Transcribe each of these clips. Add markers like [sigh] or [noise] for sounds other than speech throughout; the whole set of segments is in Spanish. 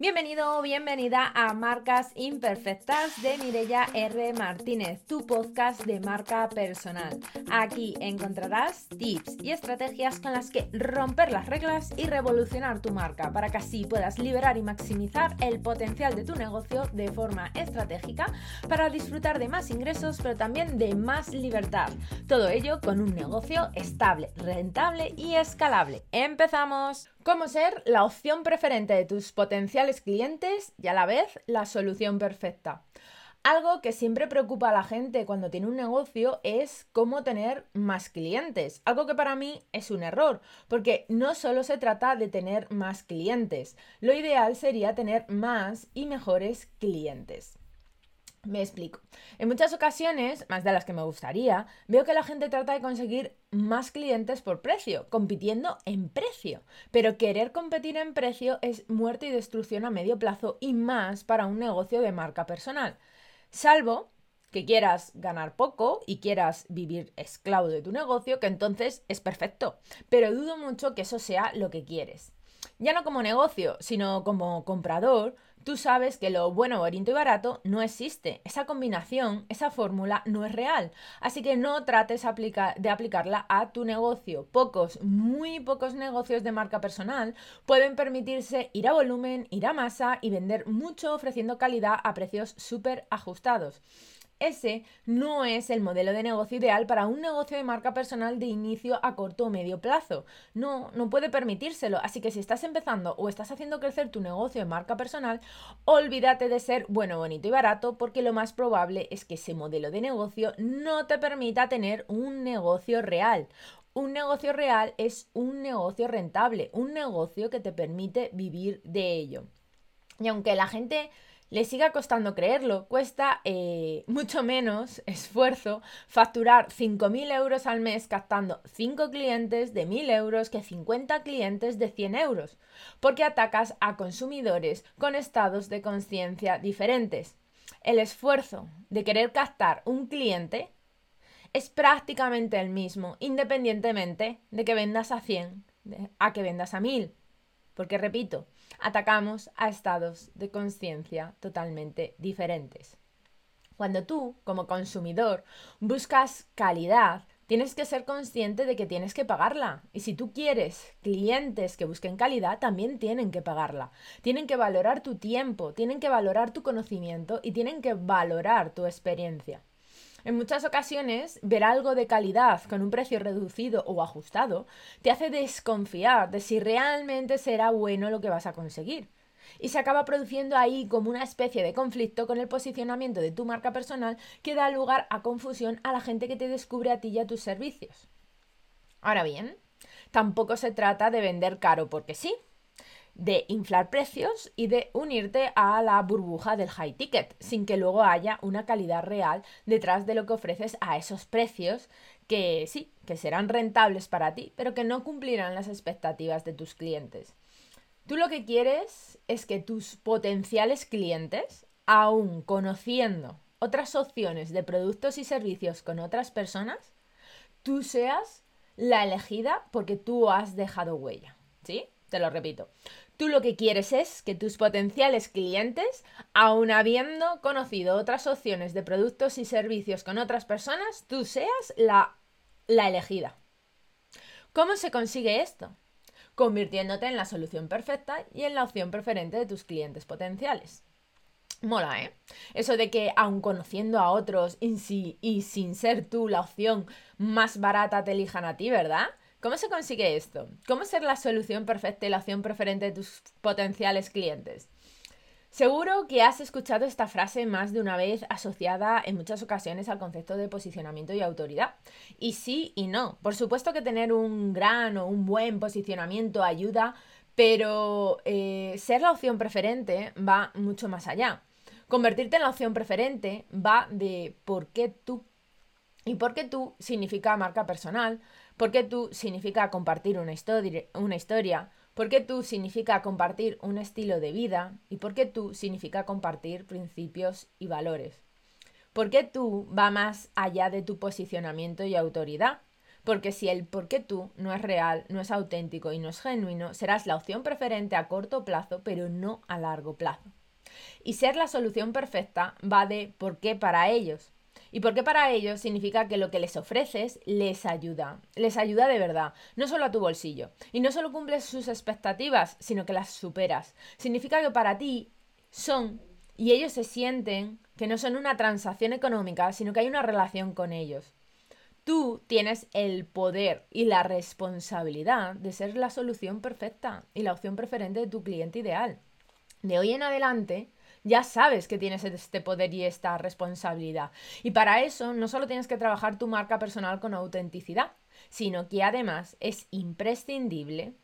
Bienvenido o bienvenida a Marcas Imperfectas de Mirella R. Martínez, tu podcast de marca personal. Aquí encontrarás tips y estrategias con las que romper las reglas y revolucionar tu marca para que así puedas liberar y maximizar el potencial de tu negocio de forma estratégica para disfrutar de más ingresos pero también de más libertad. Todo ello con un negocio estable, rentable y escalable. ¡Empezamos! Cómo ser la opción preferente de tus potenciales clientes y a la vez la solución perfecta. Algo que siempre preocupa a la gente cuando tiene un negocio es cómo tener más clientes. Algo que para mí es un error, porque no solo se trata de tener más clientes. Lo ideal sería tener más y mejores clientes. Me explico. En muchas ocasiones, más de las que me gustaría, veo que la gente trata de conseguir más clientes por precio, compitiendo en precio. Pero querer competir en precio es muerte y destrucción a medio plazo y más para un negocio de marca personal. Salvo que quieras ganar poco y quieras vivir esclavo de tu negocio, que entonces es perfecto. Pero dudo mucho que eso sea lo que quieres. Ya no como negocio, sino como comprador, tú sabes que lo bueno, bonito y barato no existe. Esa combinación, esa fórmula no es real. Así que no trates de aplicarla a tu negocio. Pocos, muy pocos negocios de marca personal pueden permitirse ir a volumen, ir a masa y vender mucho ofreciendo calidad a precios súper ajustados. Ese no es el modelo de negocio ideal para un negocio de marca personal de inicio a corto o medio plazo. No, no puede permitírselo. Así que si estás empezando o estás haciendo crecer tu negocio de marca personal, olvídate de ser bueno, bonito y barato porque lo más probable es que ese modelo de negocio no te permita tener un negocio real. Un negocio real es un negocio rentable, un negocio que te permite vivir de ello. Y aunque la gente le siga costando creerlo. Cuesta eh, [laughs] mucho menos esfuerzo facturar 5.000 euros al mes captando 5 clientes de 1.000 euros que 50 clientes de 100 euros, porque atacas a consumidores con estados de conciencia diferentes. El esfuerzo de querer captar un cliente es prácticamente el mismo, independientemente de que vendas a 100, a que vendas a 1000. Porque repito, atacamos a estados de conciencia totalmente diferentes. Cuando tú, como consumidor, buscas calidad, tienes que ser consciente de que tienes que pagarla. Y si tú quieres clientes que busquen calidad, también tienen que pagarla. Tienen que valorar tu tiempo, tienen que valorar tu conocimiento y tienen que valorar tu experiencia. En muchas ocasiones, ver algo de calidad con un precio reducido o ajustado te hace desconfiar de si realmente será bueno lo que vas a conseguir. Y se acaba produciendo ahí como una especie de conflicto con el posicionamiento de tu marca personal que da lugar a confusión a la gente que te descubre a ti y a tus servicios. Ahora bien, tampoco se trata de vender caro porque sí de inflar precios y de unirte a la burbuja del high ticket, sin que luego haya una calidad real detrás de lo que ofreces a esos precios que sí, que serán rentables para ti, pero que no cumplirán las expectativas de tus clientes. Tú lo que quieres es que tus potenciales clientes, aún conociendo otras opciones de productos y servicios con otras personas, tú seas la elegida porque tú has dejado huella. ¿Sí? Te lo repito. Tú lo que quieres es que tus potenciales clientes, aun habiendo conocido otras opciones de productos y servicios con otras personas, tú seas la, la elegida. ¿Cómo se consigue esto? Convirtiéndote en la solución perfecta y en la opción preferente de tus clientes potenciales. Mola, ¿eh? Eso de que aun conociendo a otros y, y sin ser tú la opción más barata te elijan a ti, ¿verdad? ¿Cómo se consigue esto? ¿Cómo ser la solución perfecta y la opción preferente de tus potenciales clientes? Seguro que has escuchado esta frase más de una vez asociada en muchas ocasiones al concepto de posicionamiento y autoridad. Y sí y no. Por supuesto que tener un gran o un buen posicionamiento ayuda, pero eh, ser la opción preferente va mucho más allá. Convertirte en la opción preferente va de por qué tú. Y por qué tú significa marca personal, porque tú significa compartir una historia, una historia, porque tú significa compartir un estilo de vida y porque tú significa compartir principios y valores. Porque tú va más allá de tu posicionamiento y autoridad, Porque si el por qué tú no es real, no es auténtico y no es genuino, serás la opción preferente a corto plazo, pero no a largo plazo. Y ser la solución perfecta va de por qué para ellos. Y por qué para ellos significa que lo que les ofreces les ayuda, les ayuda de verdad, no solo a tu bolsillo. Y no solo cumples sus expectativas, sino que las superas. Significa que para ti son y ellos se sienten que no son una transacción económica, sino que hay una relación con ellos. Tú tienes el poder y la responsabilidad de ser la solución perfecta y la opción preferente de tu cliente ideal. De hoy en adelante, ya sabes que tienes este poder y esta responsabilidad. Y para eso no solo tienes que trabajar tu marca personal con autenticidad, sino que además es imprescindible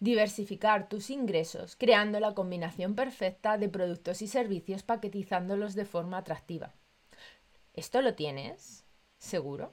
diversificar tus ingresos creando la combinación perfecta de productos y servicios paquetizándolos de forma atractiva. ¿Esto lo tienes? ¿Seguro?